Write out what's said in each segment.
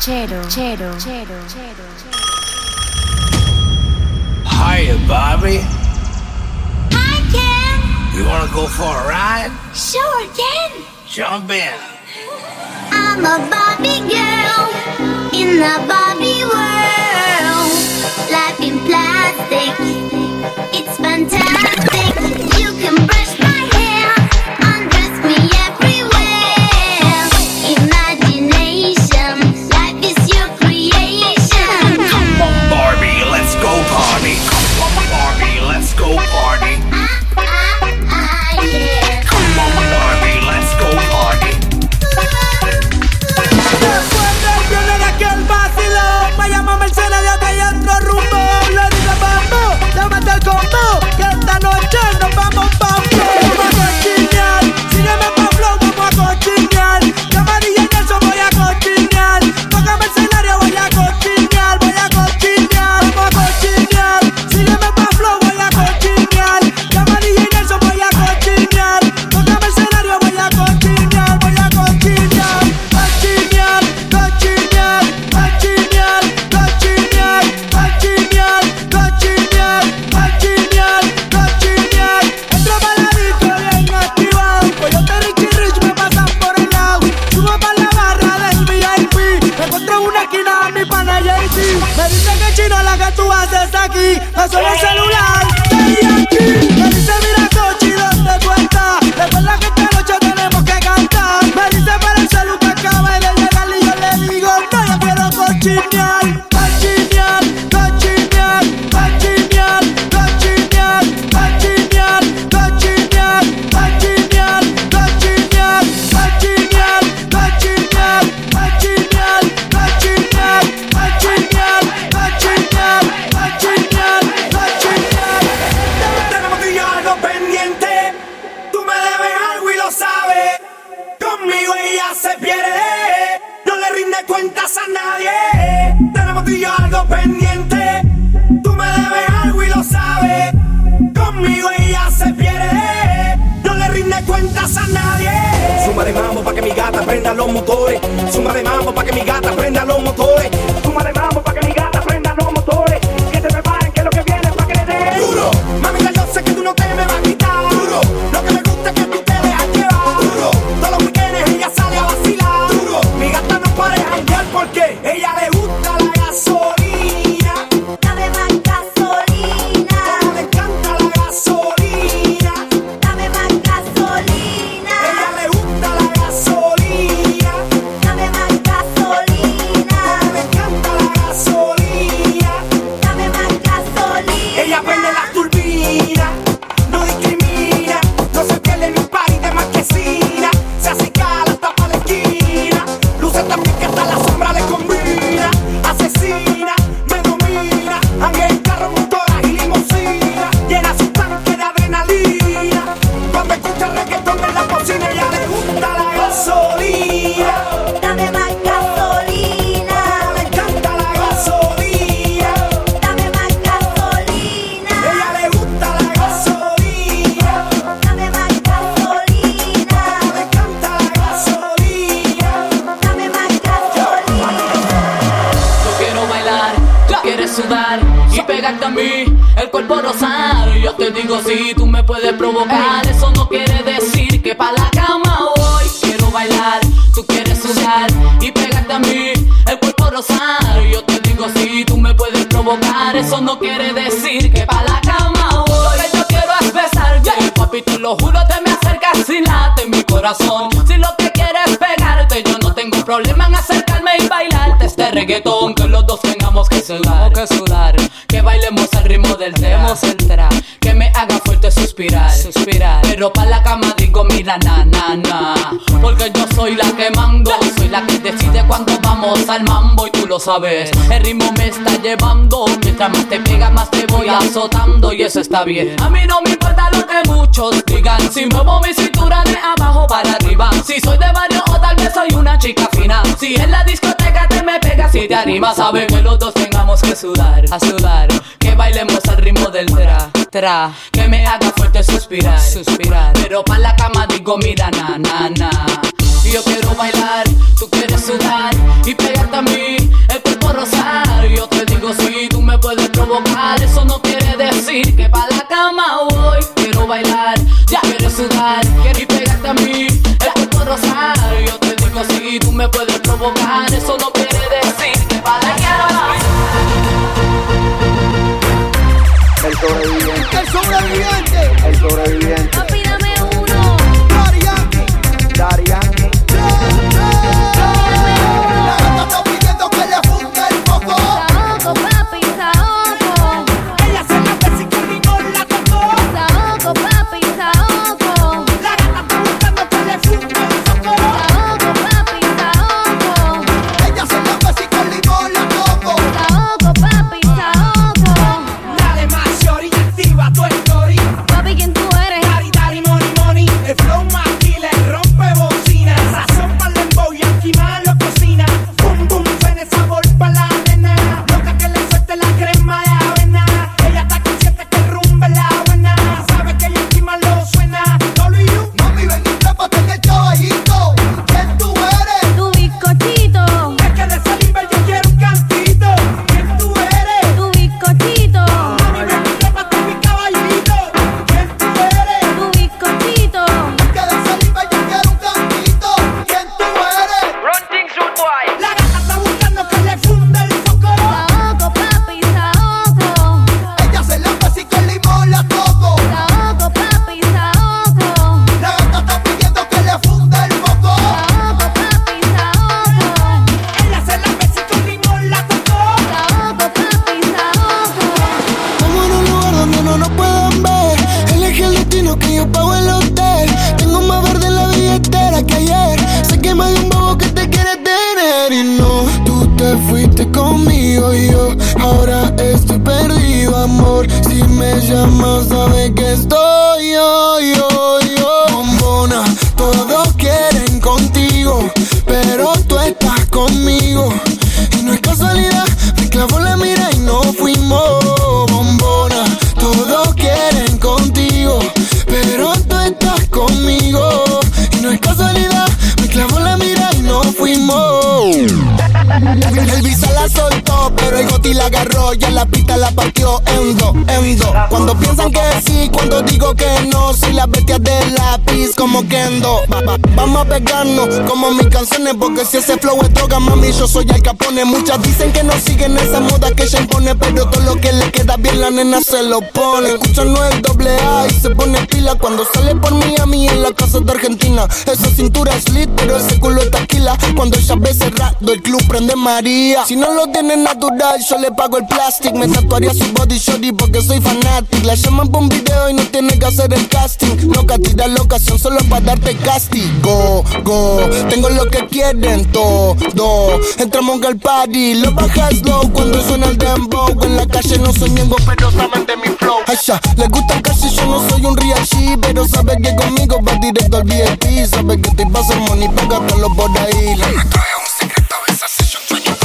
Chero, chero, chero, chero. Hiya, Bobby. Hi, Ken. You want to go for a ride? Sure, Ken. Jump in. I'm a Bobby girl in the Bobby world. Life in plastic, it's fantastic. aquí, no solo el celular. Soy la que decide cuando vamos al mambo y tú lo sabes. El ritmo me está llevando. Mientras más te pega, más te voy azotando y eso está bien. A mí no me importa lo que muchos digan. Si muevo mi cintura de abajo para arriba. Si soy de barrio o tal vez soy una chica fina. Si en la discoteca te me pegas si te animas, sabes que los dos tengamos que sudar, a sudar. Que bailemos al ritmo del tra, tra. Que me haga fuerte suspirar, suspirar. Pero pa' la cama digo, mira, na, na, na. Yo quiero bailar Tú quieres sudar y pegarte a mí el cuerpo rosar. Yo te digo si sí, tú me puedes provocar. Eso no quiere decir que para la cama voy. Quiero bailar, ya quieres sudar y pegarte a mí el cuerpo rosar. Yo te digo si sí, tú me puedes provocar. Eso no quiere decir que para la cama El sobreviviente. El sobreviviente. El sobreviviente. Papi, uno. Pero el goti la agarró y en la pista la partió en dos, en dos. Cuando piensan que sí, cuando digo que no, soy la bestia del lápiz como Kendo. Va- va- Vamos a pegarnos como mis canciones, porque si ese flow es droga, mami, yo soy el capone. Muchas dicen que no siguen esa moda que ella impone, pero todo lo que le queda bien la nena se lo pone. Escuchan no el doble A y se pone pila cuando sale por Miami en la casa de Argentina. Esa cintura es lit, pero ese culo es taquila. Cuando ella ve cerrado, el club prende María. Si no lo tiene yo le pago el plastic. Me tatuaría su body shorty porque soy fanatic. La llaman por un video y no tiene que hacer el casting. Loca, tira la ocasión solo para darte castigo. Go, tengo lo que quieren todo. Entramos al party, lo bajas low cuando suena el dembow. En la calle no soy ñengo, pero saben de mi flow. Ay, ya, les gusta y yo no soy un G, pero sabe que conmigo va directo al VIP. Sabe que estoy pa' hacer money, pégatelo por ahí.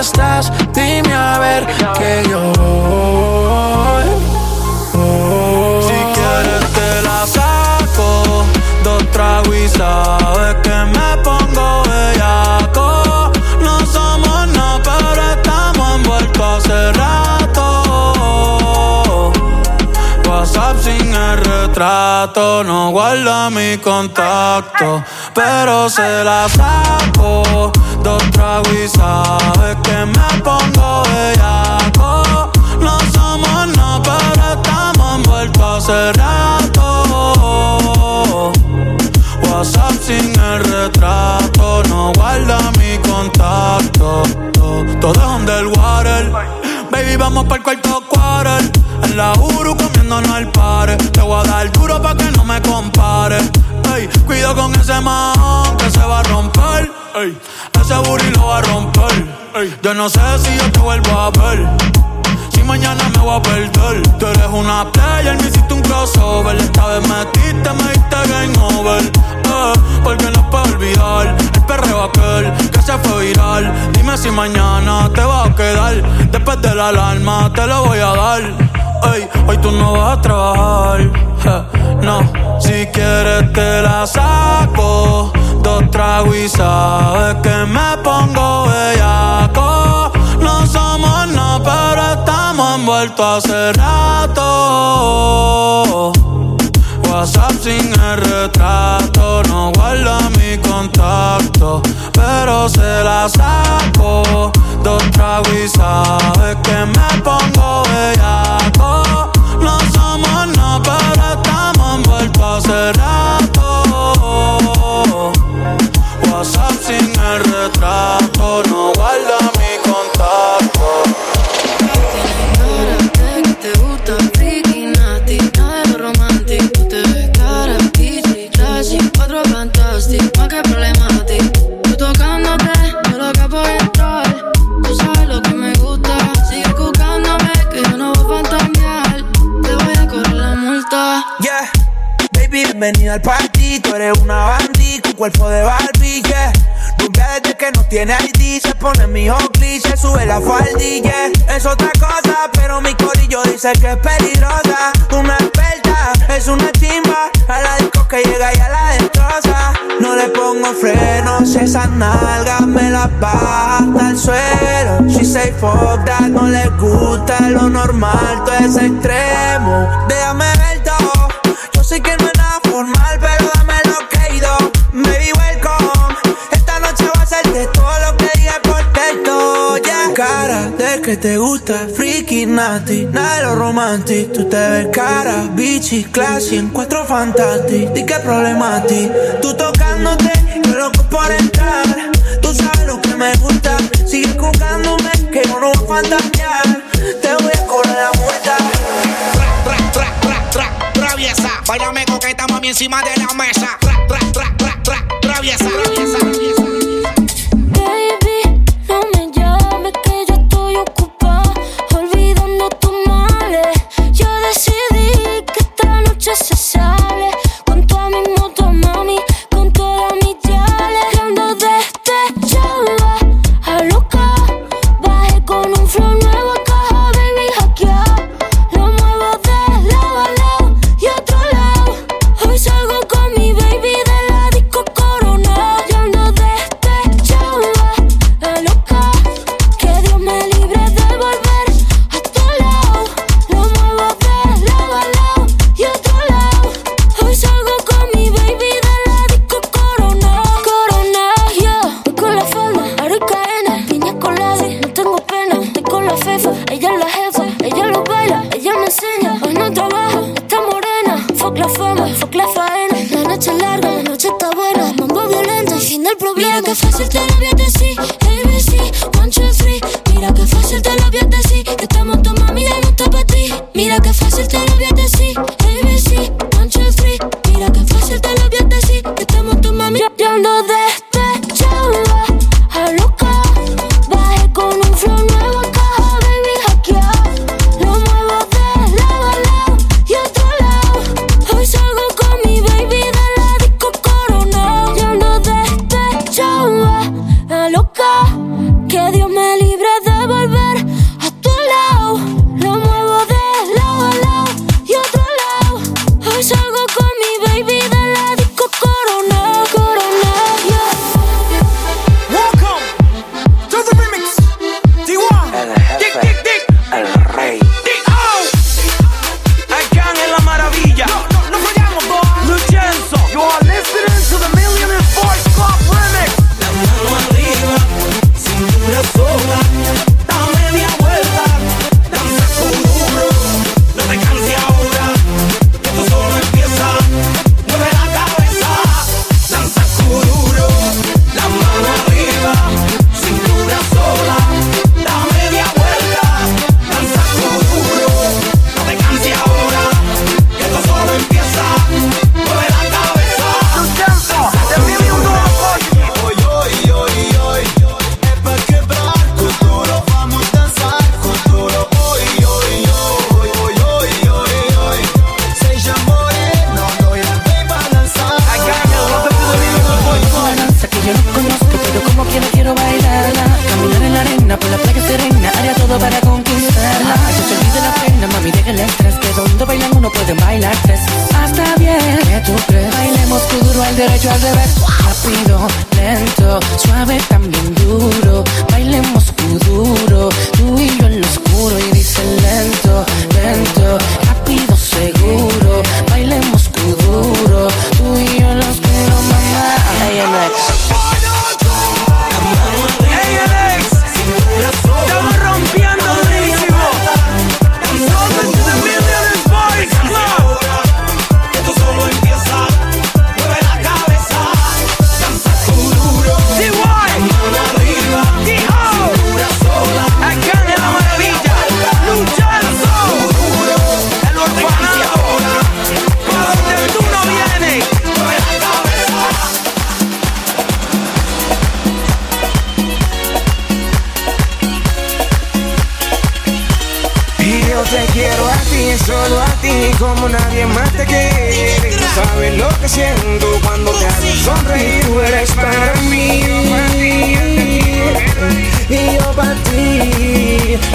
Estás? Dime a ver que yo. Si quieres te la saco, dos tragos y sabes que me pongo bellaco. No somos nada, pero estamos envueltos hace rato. WhatsApp sin el retrato, no guarda mi contacto, pero se la saco. Dos tragos y sabes que me pongo bellaco. No somos nada, pero estamos envueltos hace rato. WhatsApp sin el retrato, no guarda mi contacto. Todo es underwater. Baby, vamos para el cuarto quarter. En la Uru comiéndonos al pare. Te voy a dar duro pa' que no me compare. Cuido con ese man que se va a romper. Ese booty lo va a romper. Yo no sé si yo te vuelvo a ver. Si mañana me voy a perder. Tú eres una player, me hiciste un crossover. Esta vez metiste, me diste game over. Eh, porque no puedo olvidar el perreo aquel que se fue viral. Dime si mañana te va a quedar. Después de la alarma te lo voy a dar. Ey, hoy tú no vas a trabajar. no, si quieres te la saco. Dos tragos y sabes que me pongo bellaco. No somos no, pero estamos envueltos hace rato. WhatsApp sin el retrato, no guarda mi contacto, pero se la saco. Dos tragos y sabes que me pongo bellaco. No somos no, pero estamos envueltos hace rato. WhatsApp sin el retrato, no guarda bienvenida al party. Tú eres una bandit con cuerpo de Barbie, yeah. Desde que no tiene ID, se pone mi se sube la faldilla. Es otra cosa, pero mi corillo dice que es peligrosa. Una experta, es una chimba. A la disco que llega y a la destroza. No le pongo frenos, esas nalgas me las baja el suelo. She say fuck that, no le gusta lo normal, todo es extremo. Déjame ver todo. Yo sé que no Cara de que te gusta, freaky, nasty, nada de lo romantic. Tú te ves cara, bitchy, classy, en cuatro fantastic. Di que problema a ti. Tú tocándote, yo loco por entrar. Tú sabes lo que me gusta. Sigue jugándome, que yo no voy a fantasear. Te voy a correr la multa. Tra, tra, tra, tra, traviesa. Bailame coqueta, mami, encima de la mesa. Tra, tra, tra, tra, tra, traviesa. traviesa, traviesa.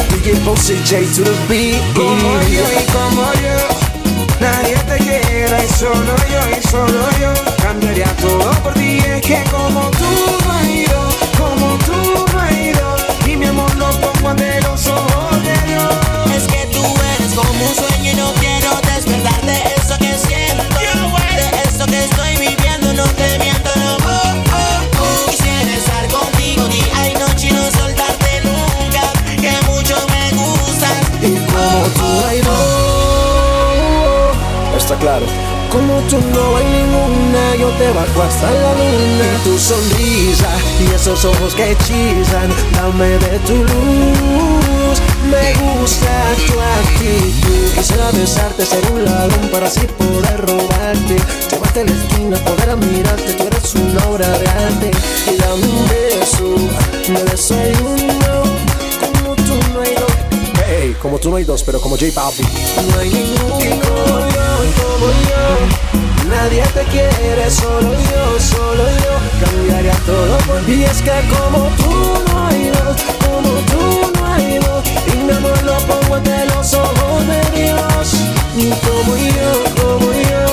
DJ Posey J to the beat. Como yo y como yo, nadie te quiere. Y solo yo y solo yo cambiaría todo por ti. Es que como tú no hay dos, como tú no hay dos. Y mi amor lo pongo ante los ojos de Dios. Es que tú eres como un sueño y no quiero despertar de eso que siento. De eso que estoy viviendo, no te tú Está claro. Como tú no hay ninguna Yo te bajo hasta la luna. Y tu sonrisa Y esos ojos que hechizan Dame de tu luz. Me gusta tu actitud. Quisiera besarte, ser un ladrón Para así poder robarte. Llevarte a la esquina, poder admirarte. Tú eres una obra de arte. Y dame un beso Me desayuno como tú no hay dos, pero como J Balvin. No hay ninguno como yo, como yo. Nadie te quiere, solo yo, solo yo. Cambiaría todo por ti. Es que como tú no hay dos, como tú no hay dos. Y mi amor lo pongo ante los ojos de Dios. Y como yo, como yo.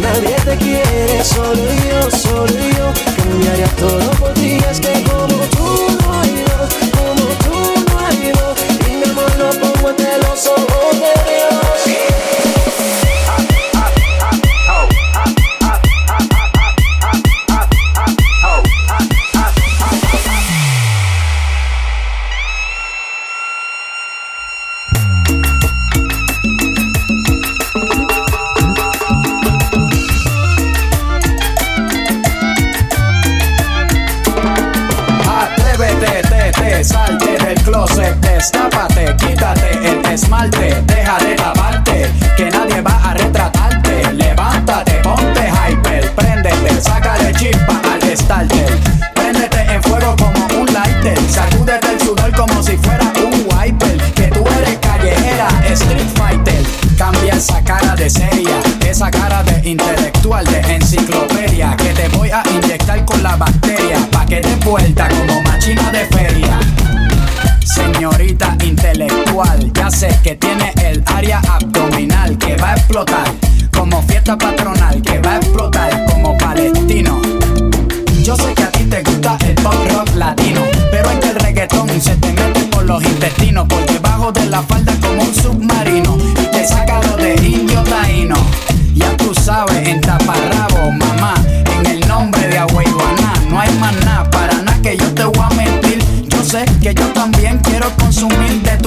Nadie te quiere, solo yo, solo yo. Cambiaría todo por ti. Es que como tú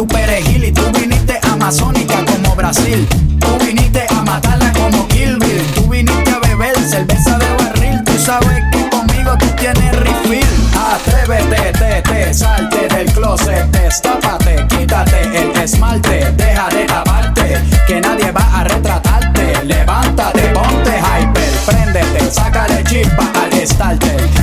perejil y tú viniste amazónica como Brasil. Tú viniste a matarla como Kill. Tú viniste a beber cerveza de barril. Tú sabes que conmigo tú tienes refill. Atrévete, te, te, salte del closet, destápate, quítate el esmalte, deja de lavarte, que nadie va a retratarte. Levántate, ponte hyper, préndete, sácale chispa al starter.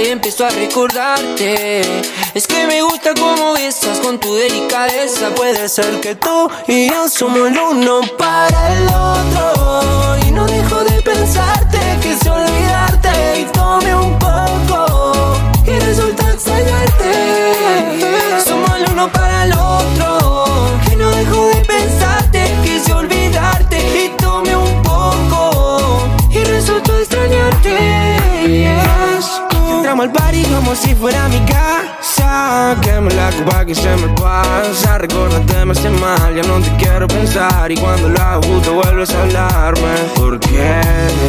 Y empiezo a recordarte. Es que me gusta cómo besas con tu delicadeza. Puede ser que tú y yo somos el uno para el otro. Y no dejo de pensarte, quise olvidarte y tomé un poco. Y resulta extrañarte. uno para el otro. Que no dejo de Entramos al party como si fuera mi casa. Queme la copa que se me pasa. Recordate, me hace mal, ya no te quiero pensar. Y cuando lo hago, justo vuelves a hablarme. ¿Por qué?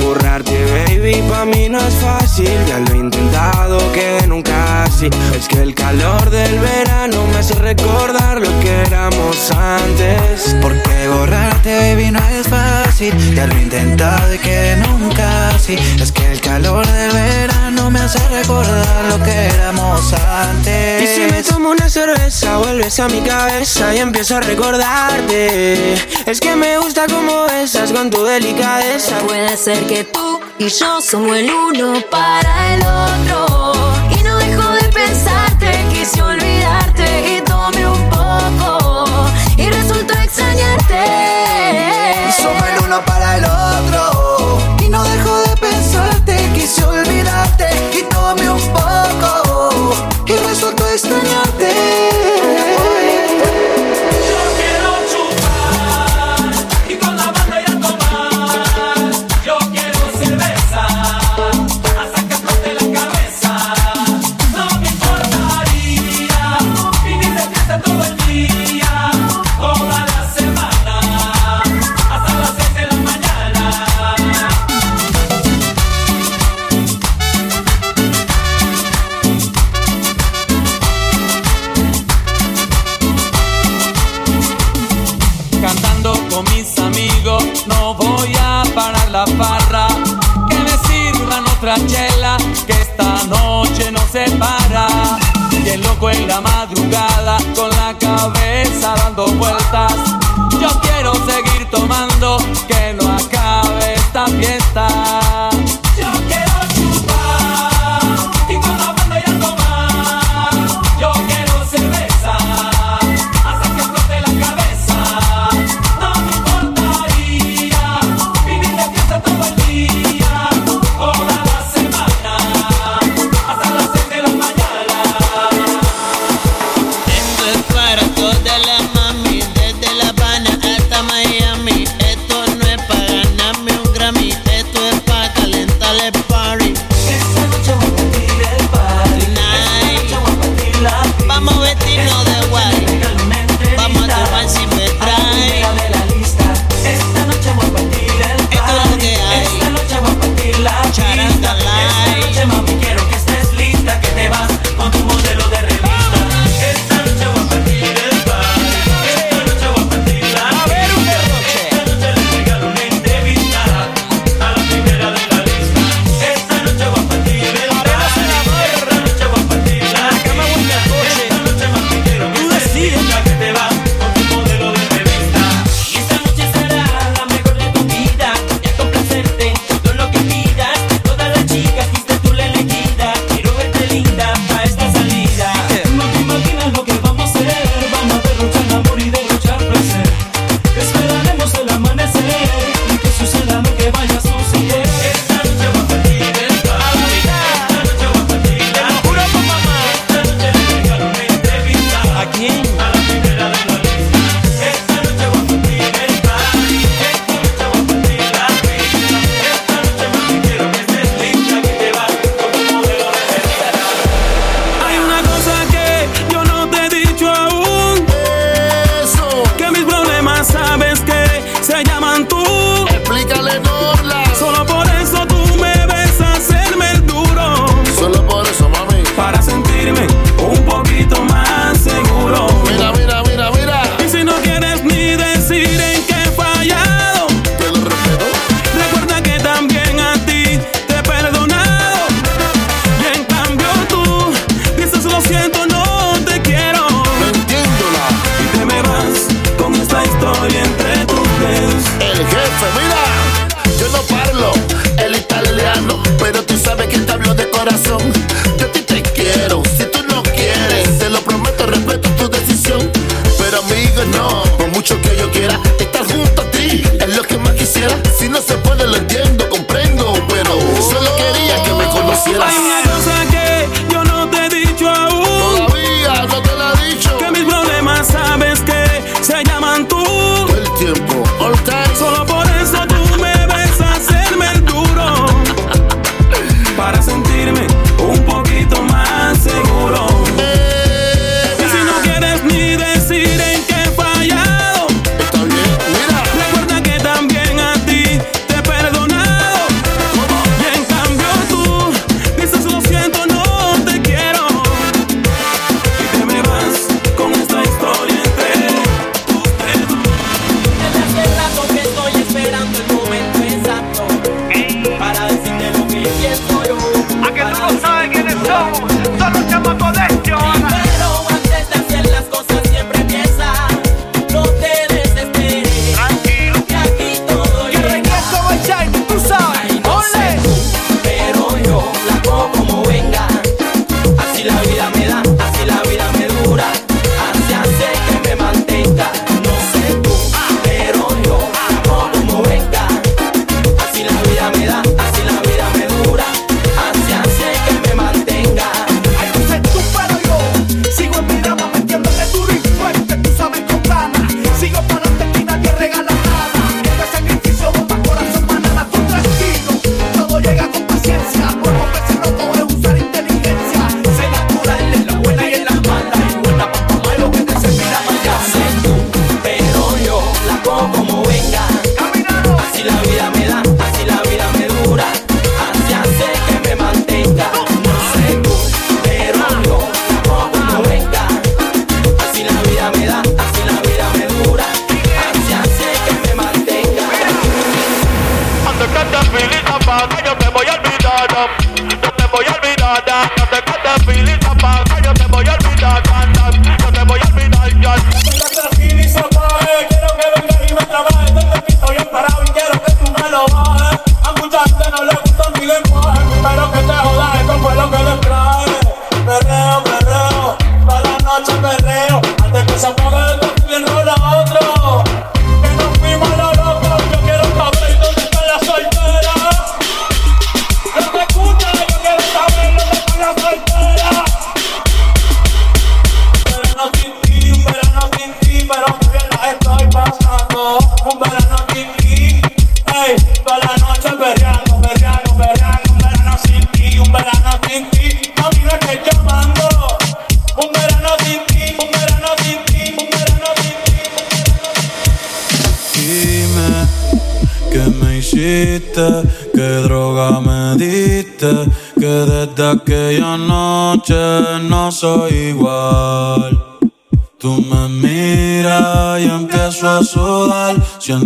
Borrarte, baby, pa' mí no es fácil. Ya lo he intentado, que nunca así. Es que el calor del verano me hace recordar lo que éramos antes. Porque borrarte, baby, no es fácil. Ya lo he intentado y que nunca así. Es que el calor del verano me hace recordar lo que éramos antes. Y si me tomo una cerveza, vuelves a mi cabeza y empiezo a recordarte. Es que me gusta como besas con tu delicadeza. Puede ser que tú y yo somos el uno para el otro. Y no dejo de pensarte, quise olvidarte y tomé un poco. Y resultó extrañarte. Somos el uno para el otro. En la madrugada, con la cabeza dando vueltas. Yo quiero seguir tomando, que no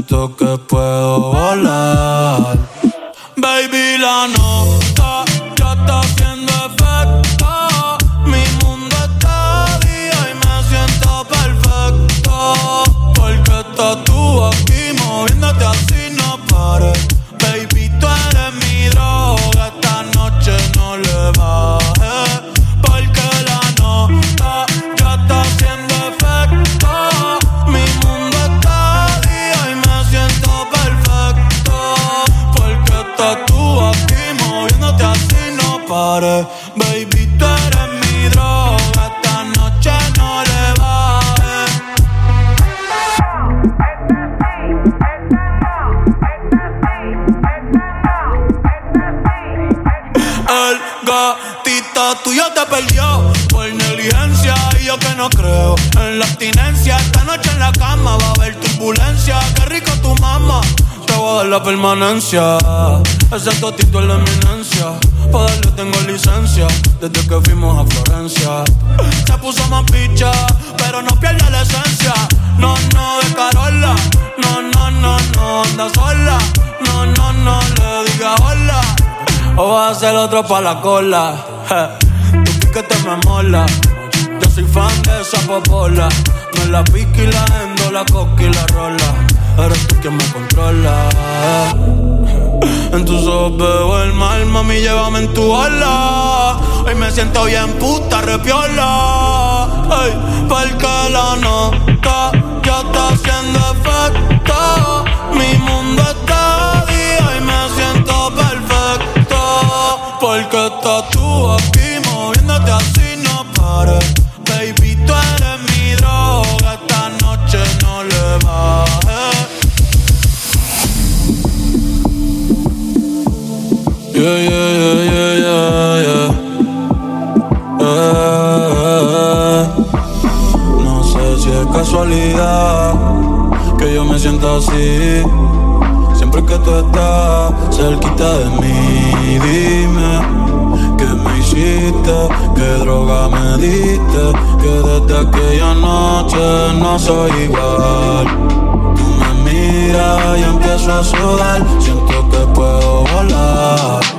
toca Ese totito es la eminencia. Pa' tengo licencia. Desde que fuimos a Florencia. Se puso más picha, pero no pierde la esencia. No, no, de Carola. No, no, no, no, anda sola. No, no, no, le diga hola. O vas a hacer otro pa' la cola. Je. Tu piquete me mola. Yo soy fan de esa popola. Me la pique y la endo, la coca y la rola. Eres tú quien me controla. En tus ojos veo el mal, mami, llévame en tu ala. Hoy me siento bien puta, repiola. Ey, porque la nota ya está haciendo efecto. Mi mundo está día y me siento perfecto. Porque estás tú aquí. que yo me sienta así. Siempre que tú estás cerquita de mí, dime que me hiciste, qué droga me diste, que desde aquella noche no soy igual. Tú me miras y empiezo a sudar, siento que puedo volar.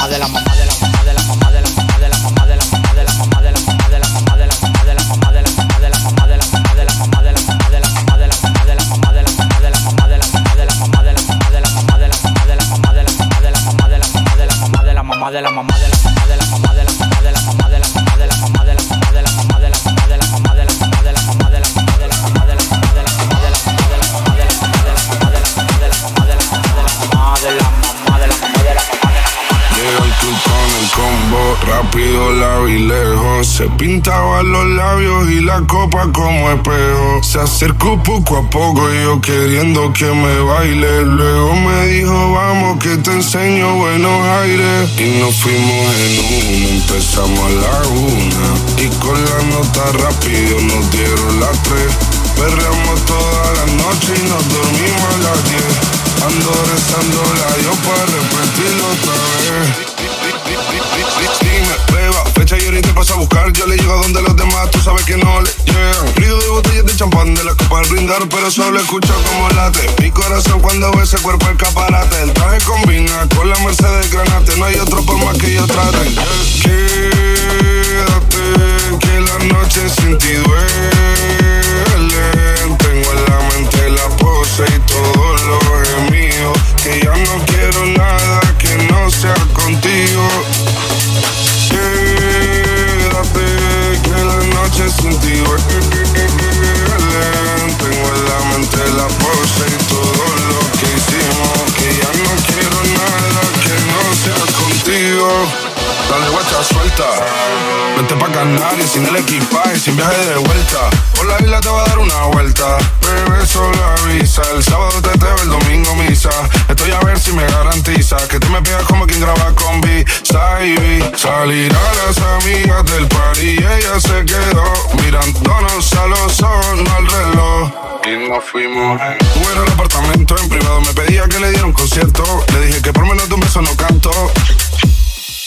Acercó poco a poco yo queriendo que me baile. Luego me dijo, vamos que te enseño buenos aires. Y nos fuimos en uno, empezamos a la una. Y con la nota rápido nos dieron las tres. Perreamos toda la noche y nos dormimos a las diez. Ando rezando la yo para repetirlo otra vez. Paso a buscar. Yo le llego donde los demás, tú sabes que no le llegan. Ruido de botellas de champán de la copa al brindar, pero solo escucho como late. Mi corazón cuando ve ese cuerpo escaparate. El traje combina con la Mercedes Granate. No hay otro por más que yo trate. Quédate, que la noche sin ti duele. Tengo en la mente la pose y todo lo mío. Que ya no quiero nada que no sea contigo. Que la. Tengo en la mente la pose y todo lo que hicimos. Que ya no quiero nada que no sea contigo. Dale guacha suelta. Vente pa' Canarias sin el equipaje, sin viaje de vuelta. Por la isla te va a dar una vuelta. Bebé, solo avisa. El sábado te veo, el domingo misa. Estoy a ver si me garantiza que tú me pegas como quien graba con B. Salir a las amigas del party y ella se quedó mirándonos a los ojos, no al reloj. Y nos fuimos. Fuera al apartamento en privado, me pedía que le diera un concierto. Le dije que por menos de un beso no canto.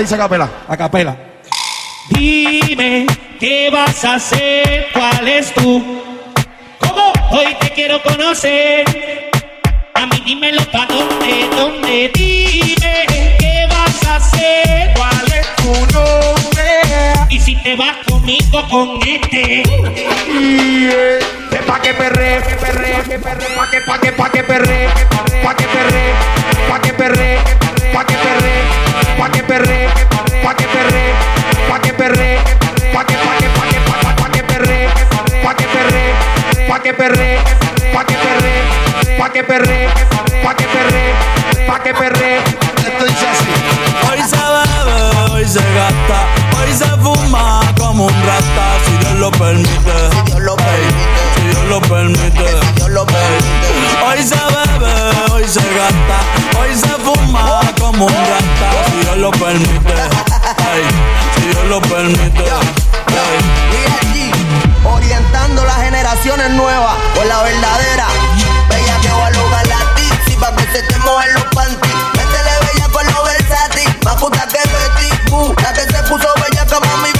dice a capela. A capela. Dime qué vas a hacer, cuál es tú. ¿Cómo? Hoy te quiero conocer. A mí dímelo pa' dónde, dónde. Dime qué vas a hacer, cuál es tu nombre. Y si te vas conmigo con este. Yeah. Pa' que perre, que perre, que perre, pa' que, pa' que, pa' que perre, pa' que perre, pa' que perre. Pa que perre pa' que perre, pa' que perre, pa' que perre, pa' que perre, pa' que pa' que pa' que pa' pa' que perre, pa' que perre, pa' que perre, pa' que perre, pa' que perre, pa' que perre, pa' que perre. Esto dice así. Hoy se bebe, hoy se gasta, hoy se fuma como un rata, si Dios lo permite. Si Dios lo permite. Si Dios lo permite si Dios lo permite. Ay, si Dios lo permite. Ay. orientando las generaciones nuevas con la verdadera. Bella que va a lograr la tipsy pa' que se te mueven los panties. Métele bella con lo versátil, más puta que Betty Boo, la que se puso bella como mi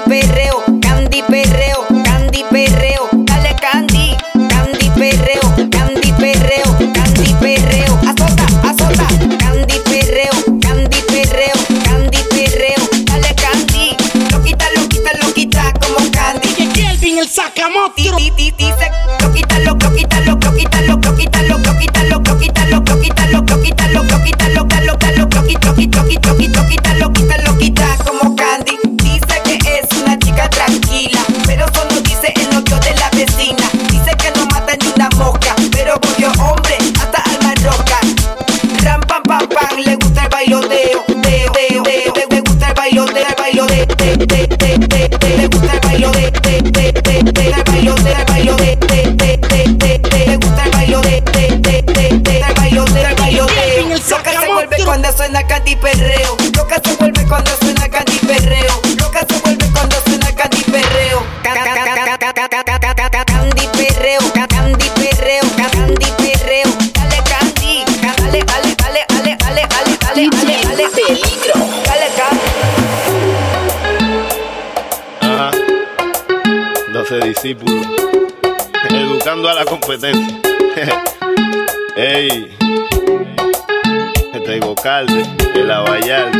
piper. alcalde, el abayal,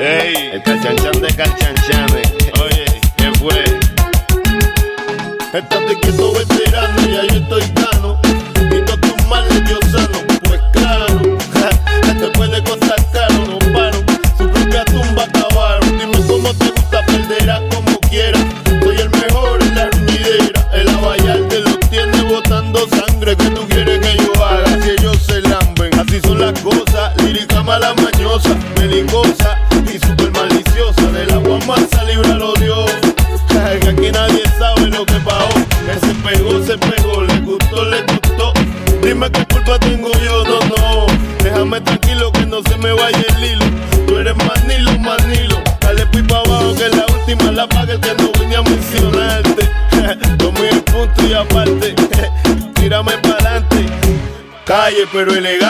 Ey. el cachanchan de cachanchanes. Oye, ¿qué fue? Estate quieto, pero elegante.